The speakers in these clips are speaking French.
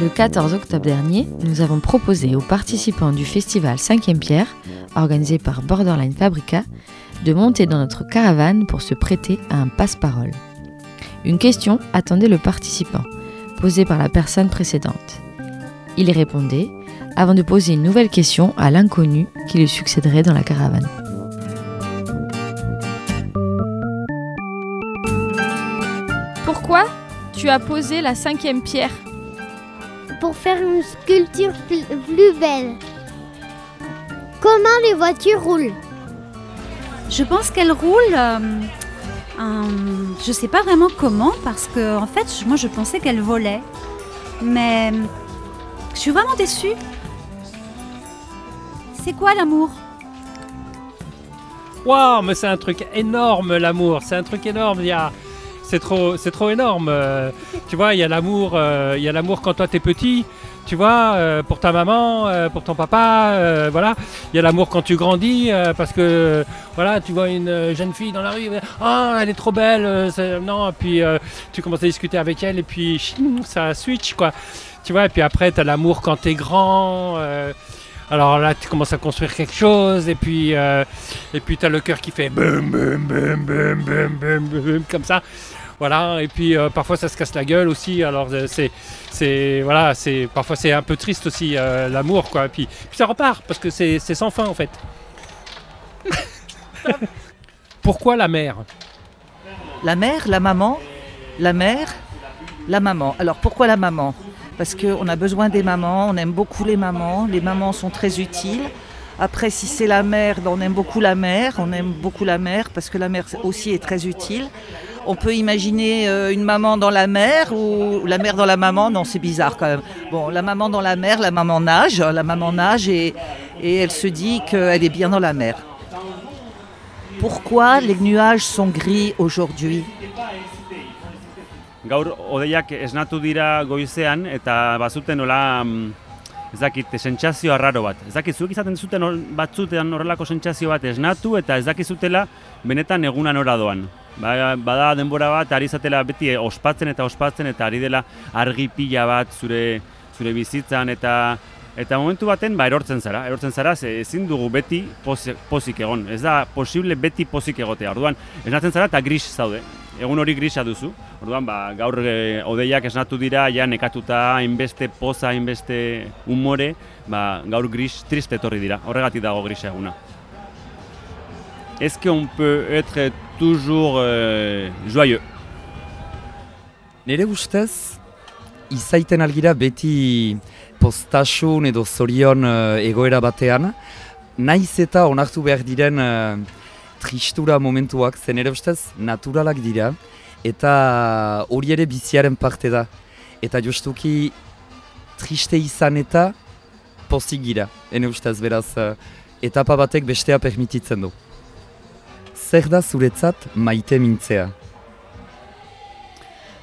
Le 14 octobre dernier, nous avons proposé aux participants du festival 5e Pierre, organisé par Borderline Fabrica, de monter dans notre caravane pour se prêter à un passe-parole. Une question attendait le participant, posée par la personne précédente. Il y répondait avant de poser une nouvelle question à l'inconnu qui lui succéderait dans la caravane. Pourquoi tu as posé la cinquième pierre Pour faire une sculpture plus, belle. Comment les voitures roulent? Je pense qu'elle roule. euh, euh, je sais pas vraiment comment parce que en fait, je- moi je pensais qu'elle volait. Mais je suis vraiment déçue. C'est quoi l'amour? Waouh, mais c'est un truc énorme l'amour, c'est un truc énorme. Il y a... C'est trop, c'est trop énorme. euh, tu vois, il y a l'amour, euh, il y a l'amour quand toi t'es petit. Tu vois, euh, pour ta maman, pour ton papa, voilà. Il y a l'amour quand tu grandis, parce que voilà, tu vois une jeune fille dans la rue, ah, elle est trop belle, non, et puis tu commences à discuter avec elle, et puis ça switch quoi. Tu vois, et puis après t'as l'amour quand t'es grand. alors là, tu commences à construire quelque chose, et puis et puis t'as le cœur qui fait comme ça. Voilà, et puis euh, parfois ça se casse la gueule aussi. Alors euh, c'est voilà, c'est parfois c'est un peu triste aussi euh, l'amour quoi. Puis, ça repart parce que c'est c'est sans fin en fait. Pourquoi la mer La mère, la maman, la mère, la maman. Alors pourquoi la maman? Parce qu'on a besoin des mamans, on aime beaucoup les mamans, les mamans sont très utiles. Après, si c'est la mère, ben, on aime beaucoup la mère, on aime beaucoup la mère parce que la mère aussi est très utile. On peut imaginer euh, une maman dans la mer ou la mère dans la maman, non c'est bizarre quand même. Bon, la maman dans la mer, la maman nage, la maman nage et, et elle se dit qu'elle est bien dans la mer. Pourquoi les nuages sont gris aujourd'hui? Gaur odeiak esnatu dira goizean eta bazuten nola mm, ez dakit, sentsazio arraro bat. Ez dakit, zuek izaten zuten hor- batzutean horrelako sentsazio bat esnatu eta ez dakizutela benetan eguna nora doan. Ba, bada denbora bat, ari zatela beti ospatzen eta ospatzen eta ari dela argi pila bat zure, zure bizitzan eta Eta momentu baten, ba, erortzen zara, erortzen zara, ze ezin dugu beti pozik, pozik egon. Ez da posible beti pozik egotea. Orduan, esnatzen zara eta gris zaude. Egun hori grisa duzu. Orduan, ba, gaur e, odeiak esnatu dira, ja nekatuta, hainbeste poza, hainbeste umore, ba, gaur gris triste etorri dira. Horregatik dago grisa eguna. Est-ce qu'on peut être toujours euh, joyeux Nire ustez, izaiten algira beti postasun edo zorion eh, egoera batean, naiz eta onartu behar diren eh, tristura momentuak, zen nire ustez naturalak dira, eta hori ere biziaren parte da. Eta justuki triste izan eta pozik gira, ene ustez beraz, eh, etapa batek bestea permititzen du. Zer da zuretzat maite mintzea?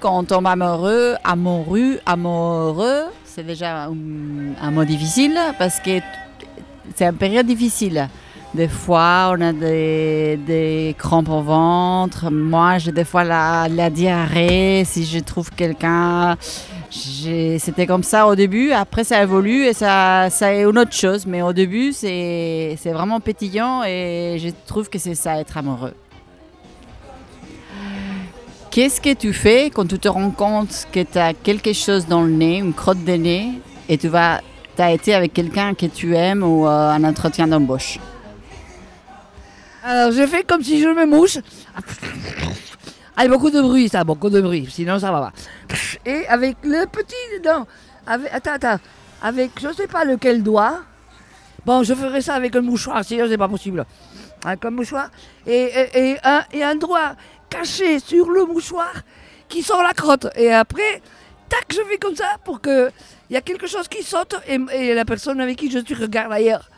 Quand on amoureux, amoureux, amoureux, c'est déjà un, un mot difficile parce que c'est une période difficile. Des fois, on a des, crampes au ventre. Moi, j'ai des fois la, diarrhée. Si je trouve quelqu'un, c'était comme ça au début. Après, ça évolue et ça, est une autre chose. Mais au début, c'est vraiment pétillant et je trouve que c'est ça, être amoureux. Qu'est-ce que tu fais quand tu te rends compte que tu as quelque chose dans le nez, une crotte de nez, et tu vas, as été avec quelqu'un que tu aimes ou euh, un entretien d'embauche? Alors je fais comme si je me mouche. Avec beaucoup de bruit, ça, beaucoup de bruit, sinon ça va pas. Et avec le petit, non, avec, attends, attends, avec je sais pas lequel doigt. Bon, je ferai ça avec un mouchoir, sinon c'est pas possible. Avec un mouchoir et, et, un, et un doigt caché sur le mouchoir qui sort la crotte. Et après, tac, je fais comme ça pour que il y a quelque chose qui saute et la personne avec qui je suis regarde ailleurs.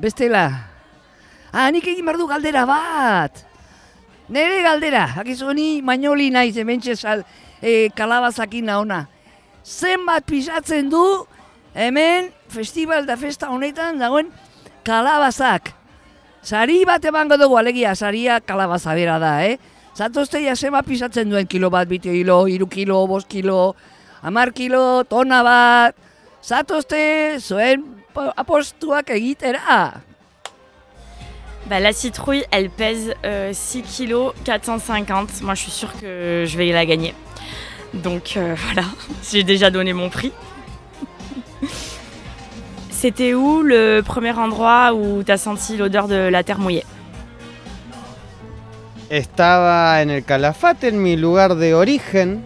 Bestela. Ah, nik egin behar du galdera bat. Nere galdera, akizu ni mainoli naiz hementxe sal, e, kalabazakin naona. Zenbat pisatzen du hemen festival da festa honetan dagoen kalabazak. Sari bat emango dugu, alegia, saria kalabaza bera da, eh? Zatozte jasema pisatzen duen kilo bat, bit kilo, iru kilo, bost kilo, amar kilo, tona bat. Zatozte zuen po- apostuak egitera. Bah, la citrouille, elle pèse euh, 6 kg 450. Moi, je suis sûre que je vais la gagner. Donc euh, voilà, j'ai déjà donné mon prix. C'était où le premier endroit où tu as senti l'odeur de la terre mouillée? Estaba en el Calafate, en mi lugar de origen.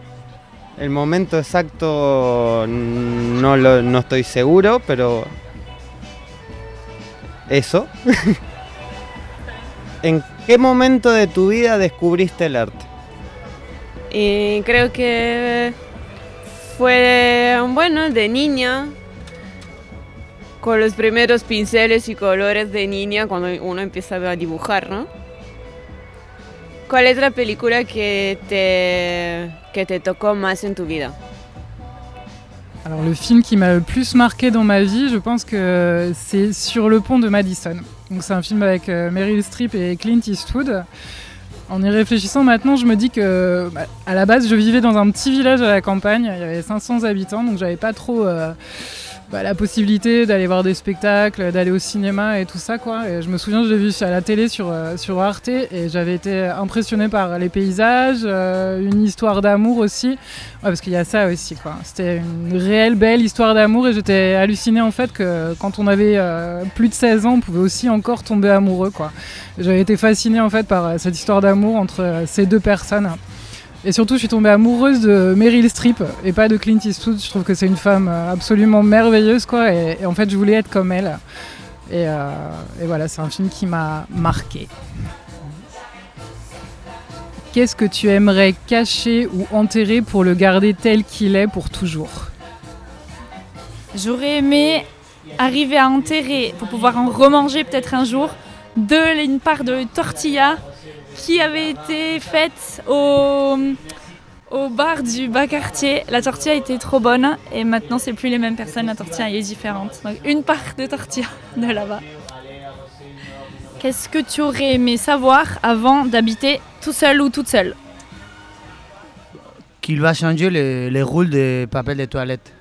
El momento exacto no, lo, no estoy seguro, pero eso. ¿En qué momento de tu vida descubriste el arte? Creo que fue, bueno, de niña, con los primeros pinceles y colores de niña cuando uno empieza a dibujar, ¿no? ¿Cuál es la película que te, que te tocó más en tu vida? Alors le film qui m'a le plus marqué dans ma vie, je pense que c'est Sur le pont de Madison. Donc c'est un film avec euh, Meryl Streep et Clint Eastwood. En y réfléchissant maintenant, je me dis que bah, à la base, je vivais dans un petit village à la campagne, il y avait 500 habitants, donc j'avais pas trop euh, bah, la possibilité d'aller voir des spectacles, d'aller au cinéma et tout ça quoi. Je me souviens, je l'ai vu à la télé sur, euh, sur Arte et j'avais été impressionnée par les paysages, euh, une histoire d'amour aussi. Parce qu'il y a ça aussi quoi. C'était une réelle belle histoire d'amour et j'étais hallucinée en fait que quand on avait euh, plus de 16 ans, on pouvait aussi encore tomber amoureux quoi. J'avais été fascinée en fait par cette histoire d'amour entre ces deux personnes. Et surtout, je suis tombée amoureuse de Meryl Streep et pas de Clint Eastwood. Je trouve que c'est une femme euh, absolument merveilleuse, quoi. Et, en fait, je voulais être comme elle. Et, euh, et voilà, c'est un film qui m'a marqué. Qu'est-ce que tu aimerais cacher ou enterrer pour le garder tel qu'il est pour toujours? J'aurais aimé arriver à enterrer, pour pouvoir en remanger peut-être un jour, une part de tortilla qui avait été faite au, bar du bas quartier. La tortilla était trop bonne et maintenant c'est plus les mêmes personnes, la tortilla est différente. Donc une part de tortilla de là-bas. Qu'est-ce que tu aurais aimé savoir avant d'habiter tout seul ou toute seule? Qu'il va changer les, les rôles de papier de toilette.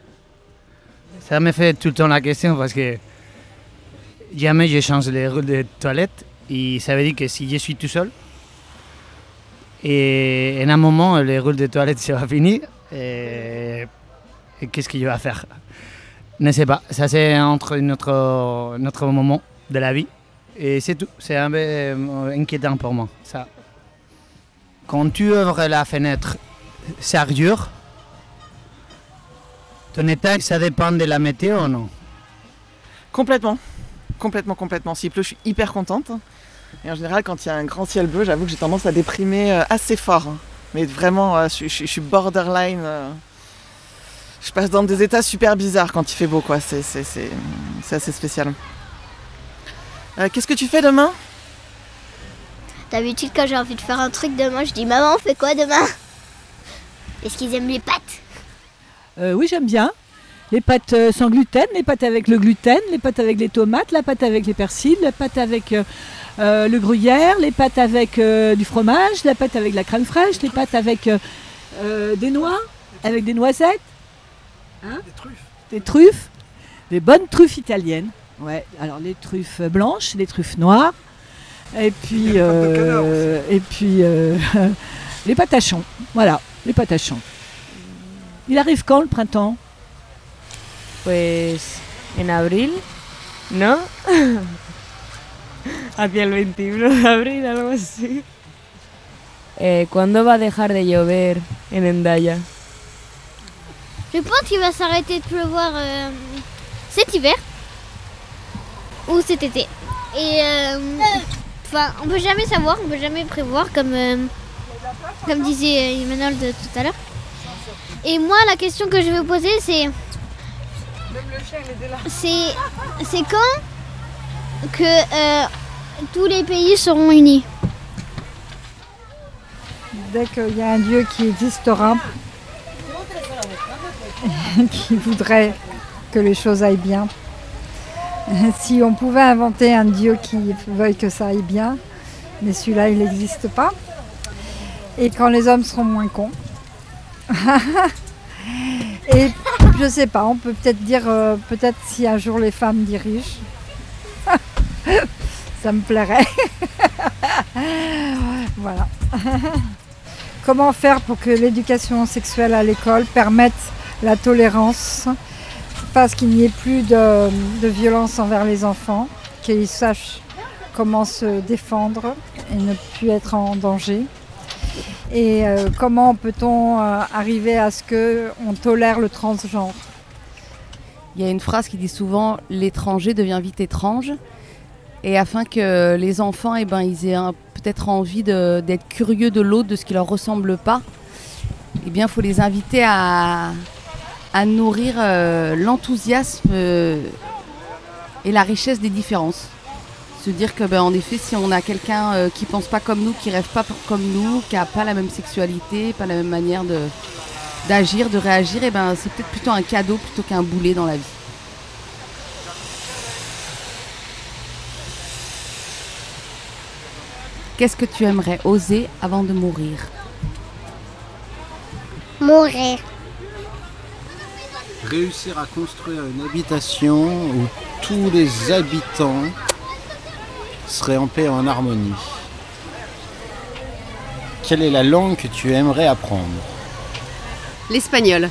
Ça me fait tout le temps la question parce que jamais je change les rôles de toilette et ça veut dire que si je suis tout seul et en un moment les rôles de toilette ça va finir et, et qu'est-ce que je vais faire? Je ne sais pas, ça c'est entre notre, notre moment de la vie et c'est tout, c'est un peu euh, inquiétant pour moi ça. Quand tu ouvres la fenêtre ça dure. Ton état, ça dépend de la météo non? Complètement. Complètement, complètement. S'il pleut, je suis hyper contente. Et en général, quand il y a un grand ciel bleu, j'avoue que j'ai tendance à déprimer euh, assez fort. hein. Mais vraiment, euh, je, je- je suis borderline. euh, Je passe dans des états super bizarres quand il fait beau, quoi. C'est c'est- c'est- c'est assez spécial. Euh, Qu'est-ce que tu fais demain? D'habitude, quand j'ai envie de faire un truc demain, je dis Maman, on fait quoi demain? Est-ce qu'ils aiment les pâtes Euh, oui, j'aime bien. Les pâtes euh, sans gluten, les pâtes avec le gluten, les pâtes avec les tomates, la pâte avec les persils, la pâte avec euh, euh, le gruyère, les pâtes avec euh, du fromage, la pâte avec la crème fraîche, les pâtes avec euh, des noix, avec des noisettes. Hein des truffes. Des truffes. Des bonnes truffes italiennes. Ouais, alors les truffes blanches, les truffes noires. Et puis, et puis les patachons. Voilà, les patachons. Il arrive quand le printemps? Pues en abril, ¿no? Hacia el 21 de abril, algo así. Eh, ¿Cuándo va a dejar de llover en Endaya? Je pense qu'il va s'arrêter de pleuvoir euh, cet hiver ou cet été. Et euh, enfin, on peut jamais savoir, on peut jamais prévoir comme euh, comme disait Emmanuel tout à l'heure. Et moi, la question que je veux poser, c'est c'est c'est quand que euh, tous les pays seront unis. Dès qu'il y a un Dieu qui existera, qui voudrait que les choses aillent bien. si on pouvait inventer un Dieu qui veuille que ça aille bien, mais celui-là, il n'existe pas. Et quand les hommes seront moins cons. Et je sais pas, on peut peut-être dire, euh, peut-être si un jour les femmes dirigent, ça me plairait. voilà. Comment faire pour que l'éducation sexuelle à l'école permette la tolérance, fasse qu'il n'y ait plus de violence envers les enfants, qu'ils sachent comment se défendre et ne plus être en danger? Et euh, comment peut-on euh, arriver à ce qu'on tolère le transgenre? Il y a une phrase qui dit souvent l'étranger devient vite étrange. Et afin que les enfants eh ben, ils aient peut-être envie d'être curieux de l'autre, de ce qui leur ressemble pas, eh il faut les inviter à, nourrir euh, l'enthousiasme et la richesse des différences. Se dire que, ben, en effet, si on a quelqu'un euh, qui pense pas comme nous, qui rêve pas pour- comme nous, qui a pas la même sexualité, pas la même manière de d'agir, de réagir, et ben, c'est peut-être plutôt un cadeau plutôt qu'un boulet dans la vie. Qu'est-ce que tu aimerais oser avant de mourir? Mourir. Réussir à construire une habitation où tous les habitants seraient en paix et en harmonie. Quelle est la langue que tu aimerais apprendre L'espagnol.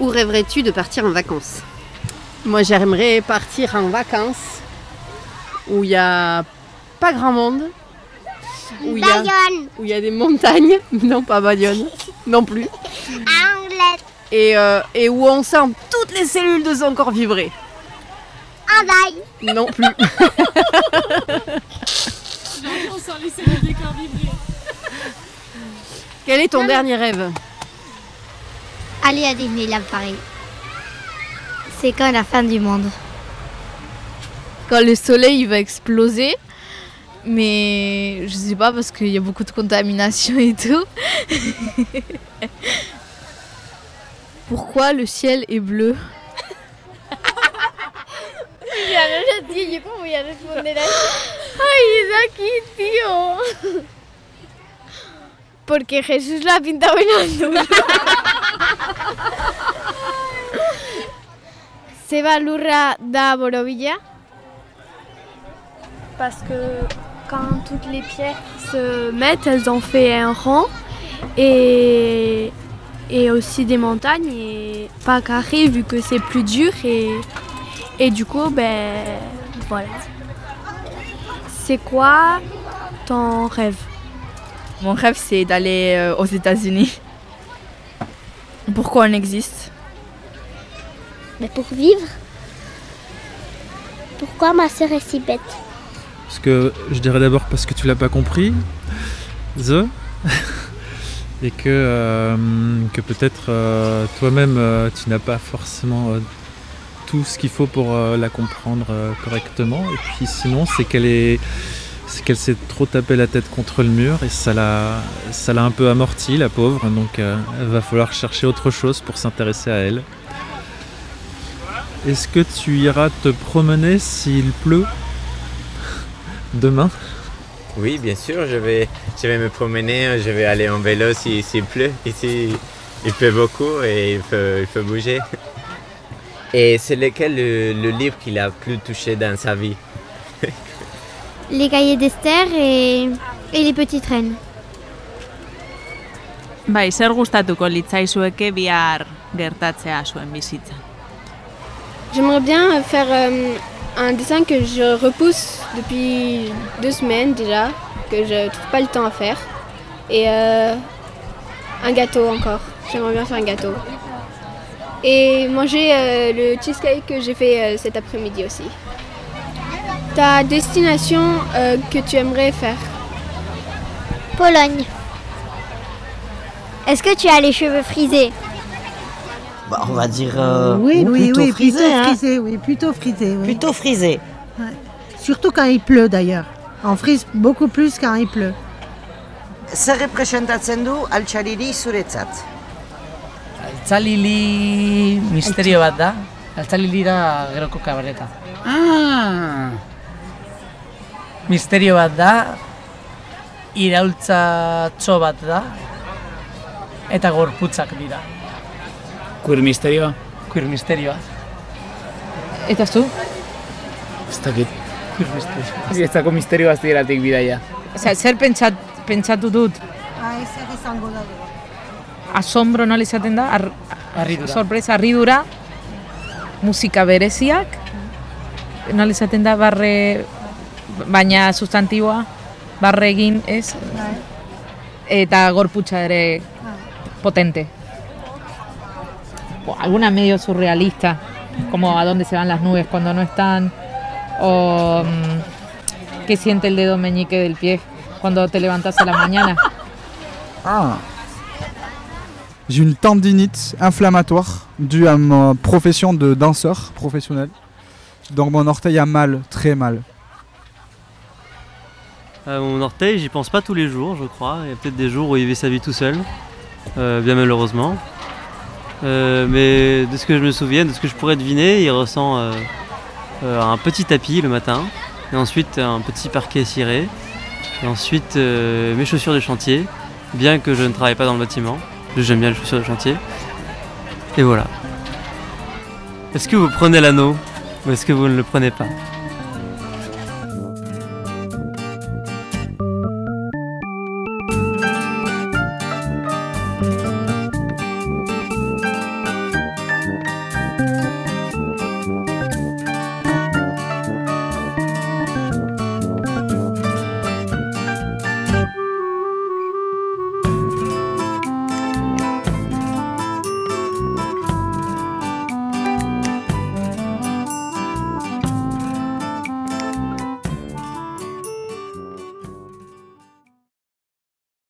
Où rêverais-tu de partir en vacances Moi, j'aimerais partir en vacances où il n'y a pas grand monde. Où il y a- Bayonne. Où il y a des montagnes. Non, pas Bayonne. Non plus. Et, euh, et où on sent toutes les cellules de son corps vibrer. Non plus. Quel est ton dernier rêve? Aller à Disneyland Paris. C'est quand la fin du monde quand le soleil il va exploser. Mais je sais pas parce qu'il y a beaucoup de contamination et tout. Pourquoi le ciel est bleu? Ya no lo sé, yo cómo voy a responder a eso. Ay, es aquí, tío. Porque Jesús la ha pintado en azul. Seba Lurra da Borovilla. Parce que quand toutes les pierres se mettent, elles ont fait un rang et, et aussi des montagnes et pas carré vu que c'est plus dur et, et du coup, ben voilà. C'est quoi ton rêve? Mon rêve c'est d'aller euh, aux États-Unis. Pourquoi on existe? Mais pour vivre? Pourquoi ma sœur est si bête? Parce que je dirais d'abord parce que tu l'as pas compris, The, et que, euh, que peut-être euh, toi-même euh, tu n'as pas forcément euh, tout ce qu'il faut pour euh, la comprendre euh, correctement. Et puis sinon, c'est qu'elle est, c'est qu'elle s'est trop tapé la tête contre le mur et ça l'a, un peu amorti, la pauvre. Donc, euh, il va falloir chercher autre chose pour s'intéresser à elle. Est-ce que tu iras te promener s'il pleut demain? Oui, bien sûr, je vais, me promener, je vais aller en vélo si- s'il pleut. Ici, il pleut beaucoup et il faut, il faut bouger. Et c'est lequel le, le livre qu'il a plus touché dans sa vie? Les cahiers d'Esther et, et les petites reines. Bai, zer gustatuko litzaizueke bihar gertatzea zuen bizitza? J'aimerais bien faire euh, un dessin que je repousse depuis deux semaines déjà, que je trouve pas le temps à faire. Et euh, un gâteau encore. J'aimerais bien faire un gâteau. Et manger euh, le cheesecake que j'ai fait euh, cet après-midi aussi. Ta destination euh, que tu aimerais faire? Pologne. Est-ce que tu as les cheveux frisés? Bah, on va dire euh, oui, ou oui, plutôt oui, frisé, plutôt hein. frisé, oui, plutôt frisé. Oui. Plutôt frisé. Ouais. Surtout quand il pleut d'ailleurs. On frise beaucoup plus quand il pleut. Zer representatzen du altxariri zuretzat? Altzalili misterio bat da. Altzali dira geroko kabareta. Ah! Misterio bat da, iraultzatxo bat da, eta gorputzak dira. Queer misterioa? Queer misterioa. Eta zu? Ez dakit. Queer misterioa. Ez dako misterio aztieratik bidaia. Osea, zer pentsat, pentsatu dut? Ah, ez izango da. Asombro nola izaten da? Ar, Harridura. Sorpresa, harridura. Musika bereziak. Nola izaten da barre... Baina sustantiboa. Barre egin, ez? Eta gorputza ere potente. O alguna medio surrealista, como a dónde se van las nubes cuando no están, o mm, qué siente el dedo meñique del pie cuando te levantas a la mañana. Ah. J'ai une tendinite inflammatoire due à ma profession de danseur professionnel. Donc mon orteil a mal, très mal. Mon orteil, j'y pense pas tous les jours, je crois. Il y a peut-être des jours où il vit sa vie tout seul, euh, bien malheureusement. Euh, mais de ce que je me souviens, de ce que je pourrais deviner, il ressent euh, un petit tapis le matin, et ensuite un petit parquet ciré, et ensuite mes chaussures de chantier, bien que je ne travaille pas dans le bâtiment. J'aime bien les chaussures de chantier. Et voilà. Est-ce que vous prenez l'anneau ou est-ce que vous ne le prenez pas?